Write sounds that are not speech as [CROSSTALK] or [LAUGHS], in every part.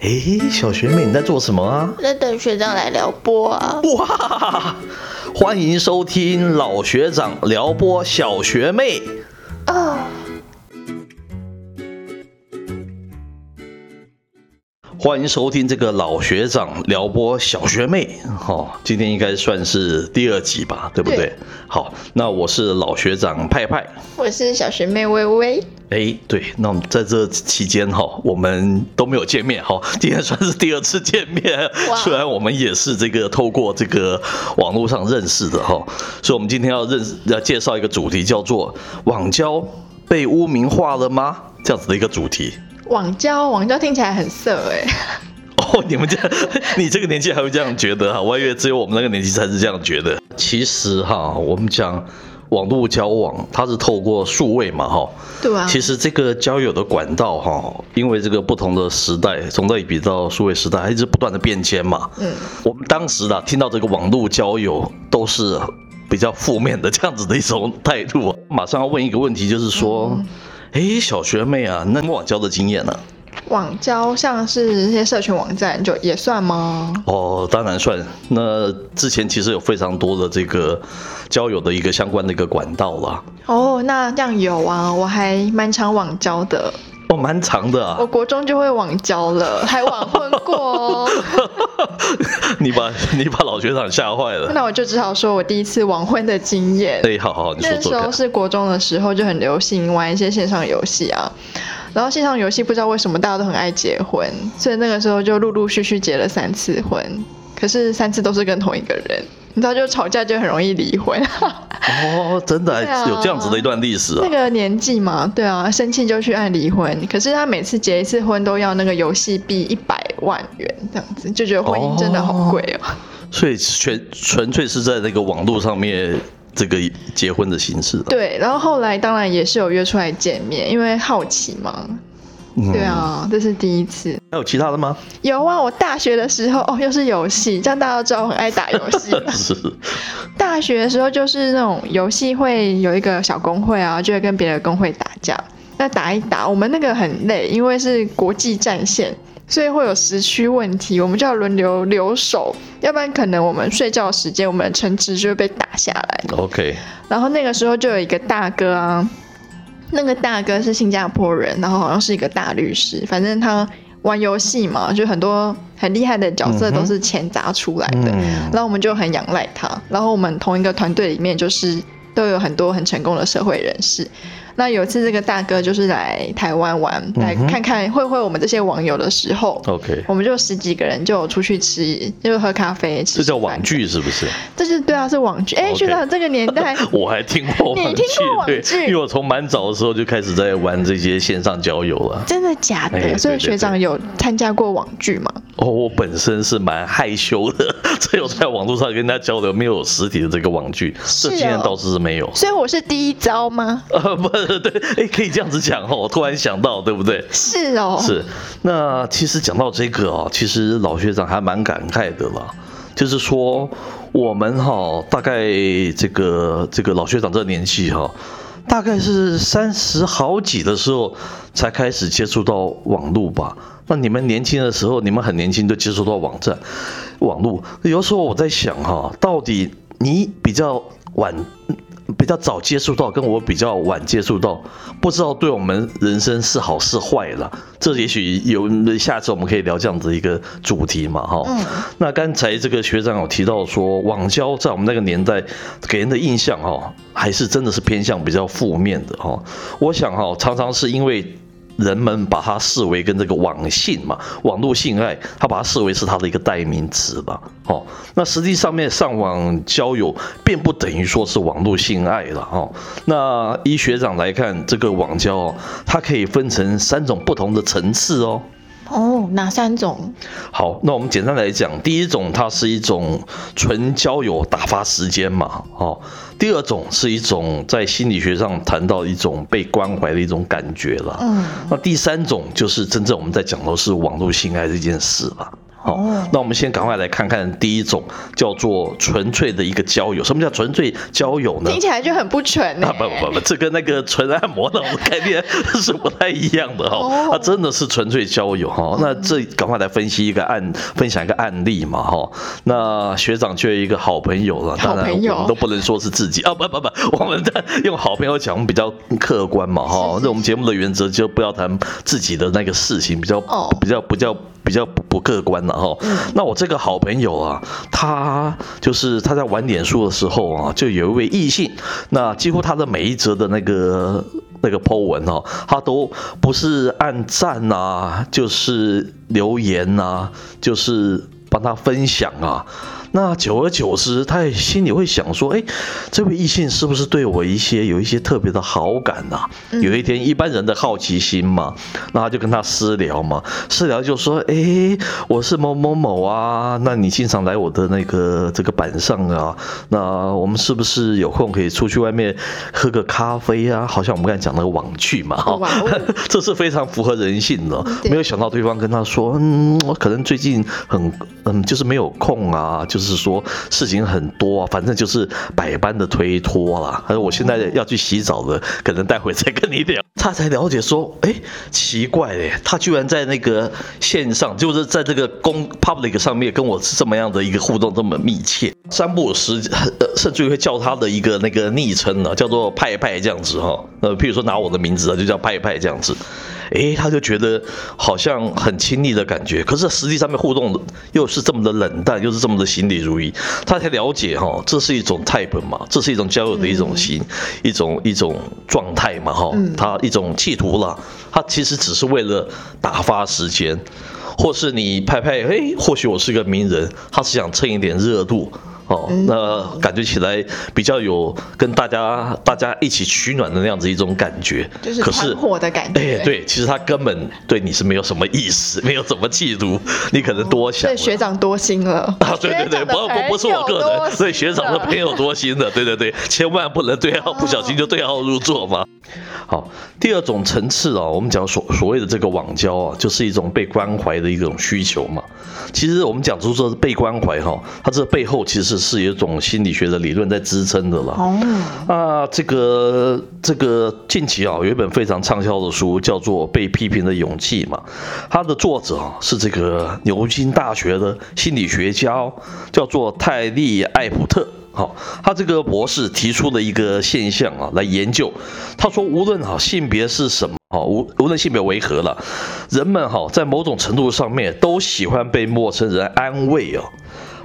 哎，小学妹你在做什么啊？在等学长来撩拨啊！哇，欢迎收听老学长撩拨小学妹欢迎收听这个老学长撩拨小学妹，哈，今天应该算是第二集吧，对不对？对好，那我是老学长派派。我是小学妹微微，哎，对，那我们在这期间哈，我们都没有见面哈，今天算是第二次见面哇。虽然我们也是这个透过这个网络上认识的哈，所以我们今天要认识要介绍一个主题，叫做“网交被污名化了吗”这样子的一个主题。网交，网交听起来很色哎、[LAUGHS] 哦，你们这样，你这个年纪还会这样觉得哈？我还以为只有我们那个年纪才是这样觉得。其实哈，我们讲网络交往，它是透过数位嘛哈。对啊，其实这个交友的管道哈，因为这个不同的时代，从类比到数位时代，它一直不断的变迁嘛。嗯，我们当时啊，听到这个网络交友都是比较负面的这样子的一种态度。马上要问一个问题，就是说，哎、小学妹啊，那网交的经验呢、网交像是那些社群网站就也算吗？哦，当然算。那之前其实有非常多的这个交友的一个相关的一个管道啦，哦，那这样有啊，我还蛮常网交的，哦，蛮长的啊。我国中就会网交了，还网婚过哦。[LAUGHS] 你把你把老学长吓坏了。那我就只好说我第一次网婚的经验。哎，好好，你说那时候。是国中的时候，就很流行玩一些线上游戏啊。然后线上游戏不知道为什么大家都很爱结婚，所以那个时候就陆陆续续结了三次婚，可是三次都是跟同一个人。你知道，就吵架就很容易离婚。[LAUGHS] 哦，真的、啊有这样子的一段历史啊那。个年纪嘛，对啊，生气就去按离婚。可是他每次结一次婚都要那个游戏币一百万元这样子，就觉得婚姻真的好贵哦。所以全纯粹是在那个网络上面这个结婚的形式的。对，然后后来当然也是有约出来见面，因为好奇嘛。嗯对。啊，这是第一次。还有其他的吗？有啊，我大学的时候哦，又是游戏，这样大家都知道我很爱打游戏。[LAUGHS] 是。大学的时候就是那种游戏会有一个小工会啊，就会跟别的工会打架。那打一打，我们那个很累，因为是国际战线，所以会有时区问题，我们就要轮流留守，要不然可能我们睡觉时间，我们的城池就会被打下来。OK，然后那个时候就有一个大哥啊，那个大哥是新加坡人，然后好像是一个大律师，反正他玩游戏嘛，就很多很厉害的角色都是钱砸出来的，然后我们就很仰赖他。然后我们同一个团队里面就是都有很多很成功的社会人士。那有一次这个大哥就是来台湾玩，来看看会会我们这些网友的时候。OK，我们就十几个人就有出去吃，就喝咖啡，吃这叫网，剧是不是？这是对啊，是网剧。哎学长这个年代，[LAUGHS] 我还听过网剧你听过，网对，剧因为我从蛮早的时候就开始在玩这些线上交友了。真的假的？所以学长有参加过网剧吗？哦，我本身是蛮害羞的，所以我在网络上跟大家交流，没有实体的这个网剧，是哦这经验倒是没有。所以我是第一招吗？呃，[LAUGHS] 不是，[LAUGHS] 对，哎，可以这样子讲哦，我突然想到，对不对？是哦，是，那其实讲到这个哦，其实老学长还蛮感慨的啦，就是说我们哈、大概这个这个老学长这个年纪哈、大概是三十好几的时候才开始接触到网络吧。那你们年轻的时候，你们很年轻就接触到网站、网络，有时候我在想哈、到底你比较晚。比较早接触到，跟我比较晚接触到，不知道对我们人生是好是坏了。这也许有下次我们可以聊这样子一个主题嘛，哈。嗯那刚才这个学长有提到说，网交在我们那个年代给人的印象哈，还是真的是偏向比较负面的哈。我想哈，常常是因为。人们把它视为跟这个网性嘛，网络性爱，它把它视为是它的一个代名词吧。哦，那实际上面上网交友，并不等于说是网络性爱了哦。那依学长来看，这个网交哦，它可以分成三种不同的层次哦。哦，哪三种？好，那我们简单来讲，第一种它是一种纯交友打发时间嘛，哦。第二种是一种在心理学上谈到一种被关怀的一种感觉了。嗯，那第三种就是真正我们在讲的是网络性爱这件事了。好，那我们先赶快来看看第一种叫做纯粹的一个交友。什么叫纯粹交友呢？听起来就很不纯啊！不不不，这跟那个纯按摩那种概念是不太一样的哈。啊，真的是纯粹交友哈。那这赶快来分析一个案，分享一个案例嘛哈。那学长就有一个好朋友了，当然我们都不能说是自己啊，不不不，我们在用好朋友讲，我们比较客观嘛哈。那我们节目的原则就不要谈自己的那个事情，比较比较比较。比较不不客观了哈，那我这个好朋友啊，他就是他在玩脸书的时候啊，就有一位异性，那几乎他的每一则的那个那个 po 文哦，他都不是按赞呐，就是留言呐，就是帮他分享啊。那久而久之，他也心里会想说：“哎，这位异性是不是对我一些有一些特别的好感呐？”有一天，一般人的好奇心嘛，那他就跟他私聊嘛，私聊就说：“哎，我是某某某啊，那你经常来我的那个这个板上啊，那我们是不是有空可以出去外面喝个咖啡啊？好像我们刚才讲那个网剧嘛，哈，[LAUGHS] 这是非常符合人性的。没有想到对方跟他说：“嗯，我可能最近很嗯，就是没有空啊，就。”就是说事情很多啊，反正就是百般的推脱啦。他说我现在要去洗澡了，可能待会再跟你聊。他才了解说，哎，奇怪嘞，他居然在那个线上，就是在这个公 public 上面跟我是这么样的一个互动这么密切。三不五时，甚至于会叫他的一个那个昵称呢，叫做派派这样子哈。呃，譬如说拿我的名字啊，就叫派派这样子。哎，他就觉得好像很亲密的感觉，可是实际上面互动又是这么的冷淡，又是这么的行礼如意，他才了解哈，这是一种 type 嘛，这是一种交友的一种心，一种一种状态嘛哈，他一种企图了，他其实只是为了打发时间，或是你拍拍，哎，或许我是个名人，他是想蹭一点热度。哦，那感觉起来比较有跟大家大家一起取暖的那样子一种感觉，就是团伙的感觉。哎，对，其实他根本对你是没有什么意思，[LAUGHS] 没有什么企图，你可能多想。对学长多心了 [LAUGHS] 啊！对对对，不不不是我个人，对学长的朋友多心的，[LAUGHS] 对对对，千万不能对号不小心就对号入座嘛。好，第二种层次啊，我们讲所所谓的这个网交啊，就是一种被关怀的一种需求嘛。其实我们讲出说被关怀哈，它这背后其实是有一种心理学的理论在支撑的了。哦，啊，这个这个近期啊，有一本非常畅销的书叫做《被批评的勇气》嘛，它的作者啊是这个牛津大学的心理学家，叫做泰利艾普特。好，他这个博士提出了一个现象啊，来研究，他说无论哈性别是什么。哈，无无论性别为何了，人们哈在某种程度上面都喜欢被陌生人安慰哦，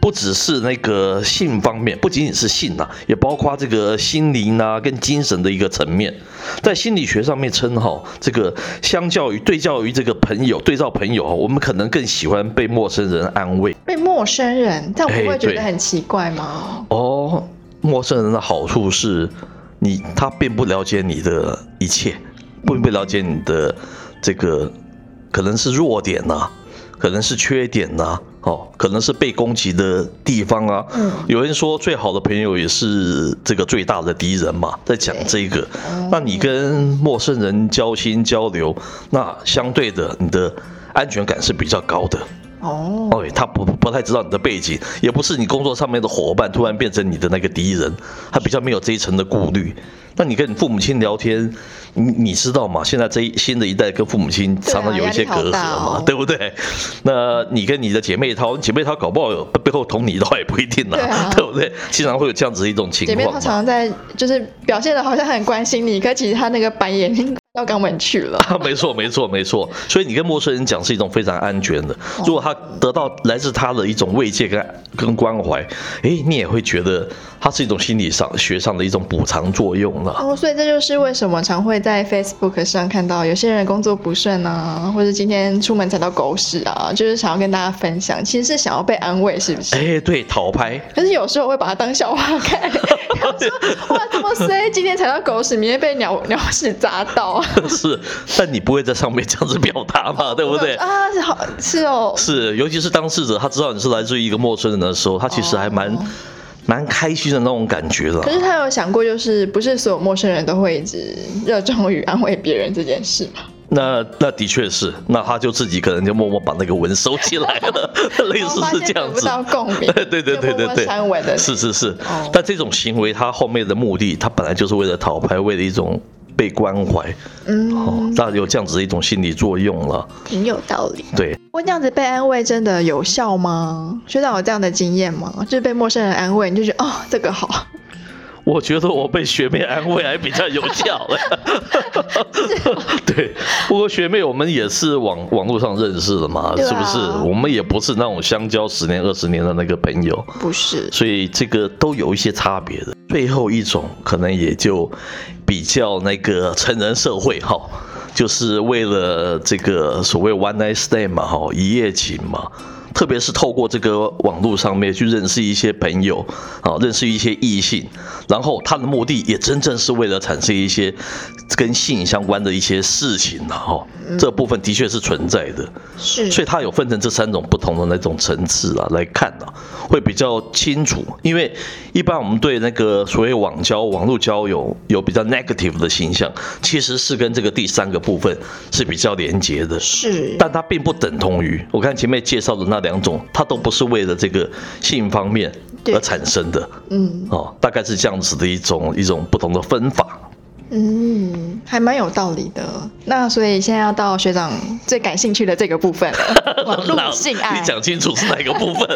不只是那个性方面，不仅仅是性呐，也包括这个心灵啊跟精神的一个层面。在心理学上面称哈，这个相较于对照于这个朋友对照朋友哈，我们可能更喜欢被陌生人安慰。被陌生人，但我不会觉得很奇怪吗？哦，陌生人的好处是你他并不了解你的一切。并不了解你的这个可能是弱点呐，可能是缺点呐，哦，可能是被攻击的地方啊。嗯，有人说最好的朋友也是这个最大的敌人嘛，在讲这个。那你跟陌生人交心交流，那相对的你的安全感是比较高的。哦，哦，他不不太知道你的背景，也不是你工作上面的伙伴，突然变成你的那个敌人，他比较没有这一层的顾虑。那你跟你父母亲聊天，你你知道吗？现在这一新的一代跟父母亲常常有一些隔阂嘛，对不对？那你跟你的姐妹淘，姐妹淘搞不好背后捅你一刀也不一定呢，对不对？经常会有这样子一种情况。姐妹淘常常在就是表现的好像很关心你，可其实他那个白眼到肛门去了。[LAUGHS] 没错，没错，没错。所以你跟陌生人讲是一种非常安全的。如果他得到来自他的一种慰藉跟跟关怀，哎，你也会觉得。它是一种心理上学上的一种补偿作用了哦，所以这就是为什么常会在 Facebook 上看到有些人工作不顺啊，或者今天出门踩到狗屎啊，就是想要跟大家分享，其实是想要被安慰，是不是？哎，对，讨拍。可是有时候我会把它当笑话看，哇，这么衰，今天踩到狗屎，明天被鸟鸟屎砸到。[LAUGHS] 是，但你不会在上面这样子表达嘛，对不对？啊，是好，是哦。是，尤其是当事者他知道你是来自于一个陌生人的时候，他其实还蛮。蛮开心的那种感觉了。可是他有想过，就是不是所有陌生人都会一直热衷于安慰别人这件事吗？那那的确是，那他就自己可能就默默把那个文收起来了，[LAUGHS] 类似是这样子。不到共鸣。对对对对对对，删文的。是是是，但这种行为他后面的目的，他本来就是为了讨牌，为了一种被关怀。嗯，哦，那有这样子的一种心理作用了，挺有道理。对。问这样子被安慰真的有效吗？学长有这样的经验吗？就是被陌生人安慰，你就觉得哦，这个好。我觉得我被学妹安慰还比较有效。[LAUGHS] 对，不过学妹我们也是网网络上认识的嘛，是不是？我们也不是那种相交十年二十年的那个朋友，不是。所以这个都有一些差别的。最后一种可能也就比较那个成人社会哈，就是为了这个所谓 one night stand 嘛哈，一夜情嘛。特别是透过这个网络上面去认识一些朋友，啊，认识一些异性，然后他的目的也真正是为了产生一些跟性相关的一些事情呢，哈，这部分的确是存在的，是，所以它有分成这三种不同的那种层次啊来看啊，会比较清楚，因为一般我们对那个所谓网交、网络交友有比较 negative 的形象，其实是跟这个第三个部分是比较连结的，是，但它并不等同于我看前面介绍的那。两种，它都不是为了这个性方面而产生的，嗯，哦，大概是这样子的一种一种不同的分法，嗯，还蛮有道理的。那所以现在要到学长最感兴趣的这个部分了，[LAUGHS] 网络性爱，你讲清楚是哪个部分？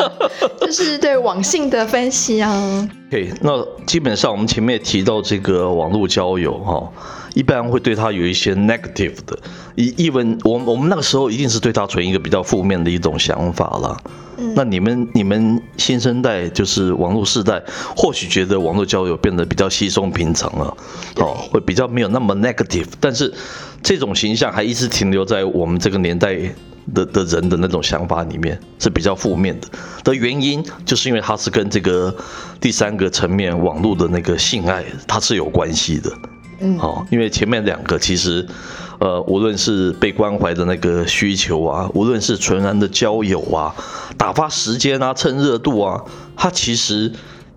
[LAUGHS] 就是对网性的分析啊。[LAUGHS] OK，那基本上我们前面提到这个网络交友哈。一般会对他有一些 negative 的，一一文，我我们那个时候一定是对他存一个比较负面的一种想法了。那你们你们新生代就是网络世代，或许觉得网络交友变得比较稀松平常了，哦，会比较没有那么 negative。但是这种形象还一直停留在我们这个年代的的人的那种想法里面是比较负面的。的原因就是因为它是跟这个第三个层面网络的那个性爱它是有关系的。好，因为前面两个其实，呃，无论是被关怀的那个需求啊，无论是纯然的交友啊，打发时间啊，趁热度啊，它其实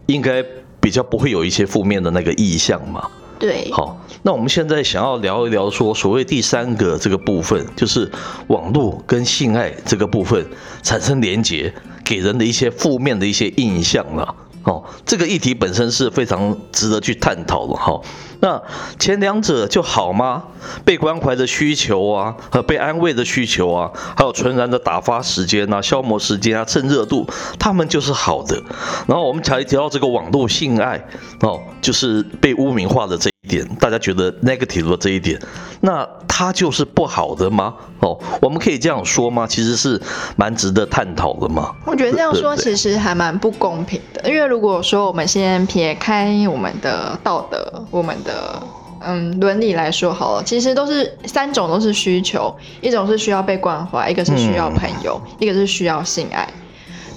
应该比较不会有一些负面的那个意向嘛。对。好，那我们现在想要聊一聊说，所谓第三个这个部分，就是网络跟性爱这个部分产生连结，给人的一些负面的一些印象了。哦，这个议题本身是非常值得去探讨的哈。那前两者就好吗？被关怀的需求啊，和被安慰的需求啊，还有纯然的打发时间啊、消磨时间啊、蹭热度，他们就是好的。然后我们才提到这个网络性爱哦，就是被污名化的这点，大家觉得 negative 的这一点，那它就是不好的吗？哦，我们可以这样说吗？其实是蛮值得探讨的嘛。我觉得这样说其实还蛮不公平的，因为如果说我们先撇开我们的道德，我们的嗯伦理来说好了，其实都是三种都是需求，一种是需要被关怀，一个是需要朋友，一个是需要性爱。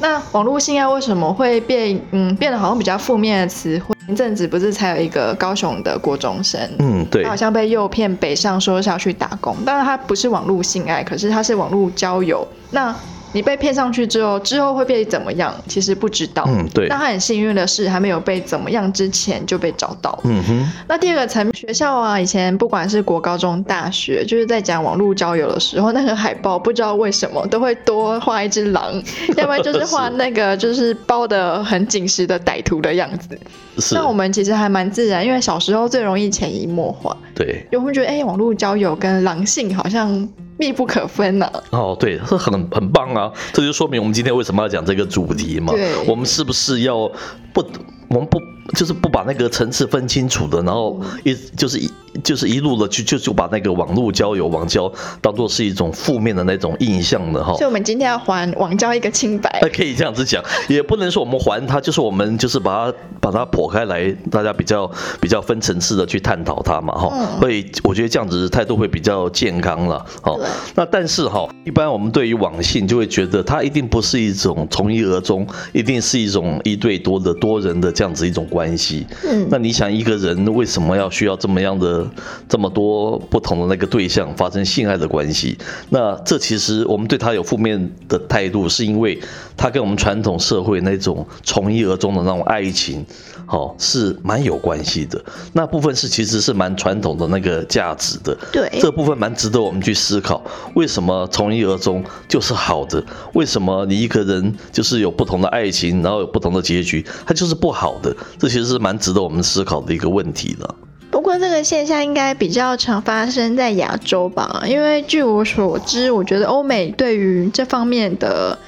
那网络性爱为什么会变嗯变得好像比较负面的词汇？前阵子不是才有一个高雄的国中生，嗯对，他好像被诱骗北上说是要去打工，当然他不是网络性爱，可是他是网络交友。那你被骗上去之后，之后会被怎么样？其实不知道。嗯，对。但他很幸运的是，还没有被怎么样之前就被找到。嗯哼。那第二个层学校啊，以前不管是国高中、大学，就是在讲网络交友的时候，那个海报不知道为什么都会多画一只狼，[LAUGHS] 要不然就是画那个就是包的很紧实的歹徒的样子。是。那我们其实还蛮自然，因为小时候最容易潜移默化。对。就会觉得，哎，网络交友跟狼性好像。密不可分呢。哦，对，这很很棒啊！这就说明我们今天为什么要讲这个主题嘛。对，我们是不是要不，我们不。就是不把那个层次分清楚的，然后一就是一就是一路的去就就把那个网络交友网交当做是一种负面的那种印象的哈。所以我们今天要还网交一个清白。可以这样子讲，也不能说我们还他，就是我们就是把它把它剖开来，大家比较比较分层次的去探讨它嘛哈。会我觉得这样子态度会比较健康了哈。那但是哈，一般我们对于网性就会觉得它一定不是一种从一而终，一定是一种一对多的多人的这样子一种关系。嗯那你想一个人为什么要需要这么样的这么多不同的那个对象发生性爱的关系？那这其实我们对他有负面的态度，是因为他跟我们传统社会那种从一而终的那种爱情，哦，是蛮有关系的。那部分是其实是蛮传统的那个价值的。对这部分蛮值得我们去思考，为什么从一而终就是好的？为什么你一个人就是有不同的爱情，然后有不同的结局，它就是不好的？这其实是蛮值得我们思考的一个问题的。不过这个现象应该比较常发生在亚洲吧，因为据我所知，我觉得欧美对于这方面的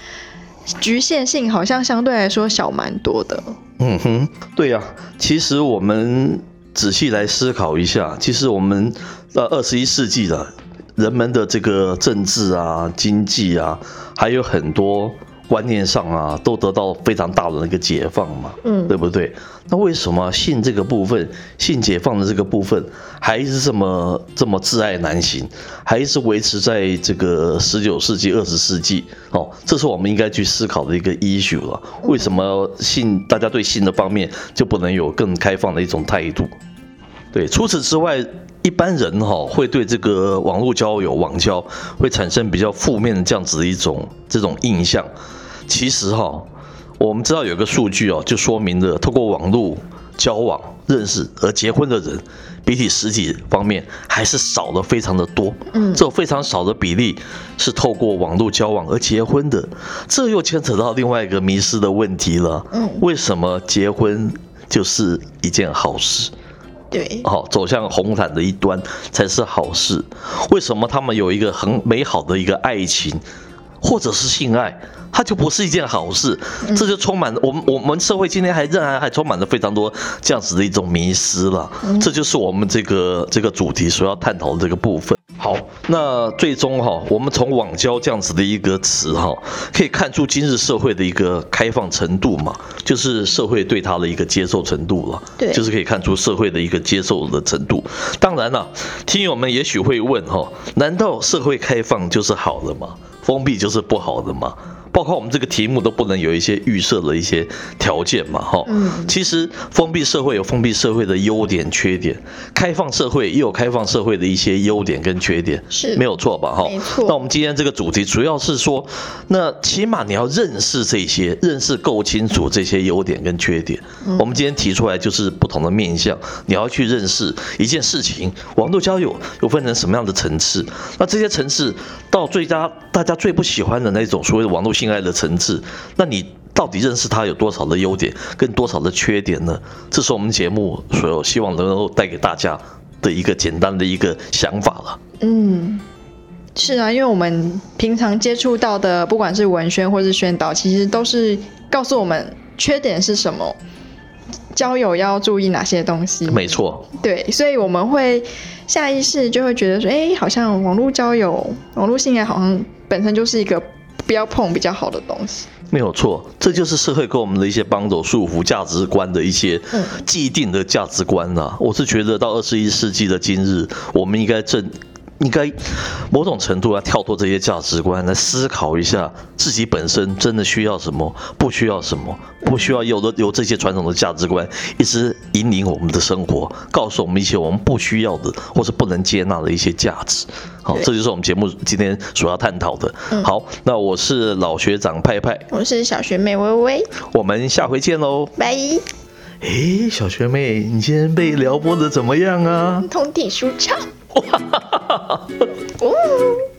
局限性好像相对来说小蛮多的。嗯哼，对呀、其实我们仔细来思考一下，其实我们呃二十一世纪的人们的这个政治啊、经济啊，还有很多观念上啊，都得到非常大的那个解放嘛，嗯对不对？那为什么性这个部分，性解放的这个部分，还是这么这么挚爱难行，还是维持在这个十九世纪、二十世纪？哦，这是我们应该去思考的一个 issue 了。为什么性大家对性的方面就不能有更开放的一种态度？对，除此之外，一般人哈、会对这个网络交友、网交会产生比较负面的这样子的一种这种印象。其实哈、我们知道有个数据哦，就说明了透过网络交往认识而结婚的人，比起实体方面还是少的非常的多。嗯这非常少的比例是透过网络交往而结婚的，这又牵扯到另外一个迷失的问题了。嗯为什么结婚就是一件好事？对，好、走向红毯的一端才是好事。为什么他们有一个很美好的一个爱情，或者是性爱，它就不是一件好事？这就充满我们我们社会今天还仍然还充满了非常多这样子的一种迷失了。这就是我们这个这个主题所要探讨的这个部分。好，那最终哈、我们从网交这样子的一个词哈、可以看出今日社会的一个开放程度嘛，就是社会对它的一个接受程度了。对就是可以看出社会的一个接受的程度。当然了，听友们也许会问哈、难道社会开放就是好了吗？封闭就是不好的嘛？包括我们这个题目都不能有一些预设的一些条件嘛，哈、嗯其实封闭社会有封闭社会的优点、缺点，开放社会也有开放社会的一些优点跟缺点，是没有错吧？哈，没错那我们今天这个主题主要是说，那起码你要认识这些，认识够清楚这些优点跟缺点。我们今天提出来就是不同的面向，你要去认识一件事情。网络交友又分成什么样的层次？那这些层次到最佳大家最不喜欢的那种所谓的网络性爱的层次，那你到底认识他有多少的优点，跟多少的缺点呢？这是我们节目所有希望能够带给大家的一个简单的一个想法了。嗯，是啊，因为我们平常接触到的，不管是文宣或是宣导，其实都是告诉我们缺点是什么，交友要注意哪些东西。没错，对，所以我们会下意识就会觉得说，哎，好像网络交友、网络性爱好像本身就是一个不要碰比较好的东西。没有错，这就是社会给我们的一些帮手束缚价值观的一些嗯既定的价值观啊。我是觉得到二十一世纪的今日，我们应该正。应该某种程度要跳脱这些价值观，来思考一下自己本身真的需要什么，不需要什么，不需要有的由这些传统的价值观一直引领我们的生活，告诉我们一些我们不需要的或是不能接纳的一些价值。好，对这就是我们节目今天所要探讨的。嗯好，那我是老学长派派，我是小学妹微微，我们下回见喽。拜。诶，小学妹，你今天被撩拨的怎么样啊？通体舒畅。哦。[LAUGHS]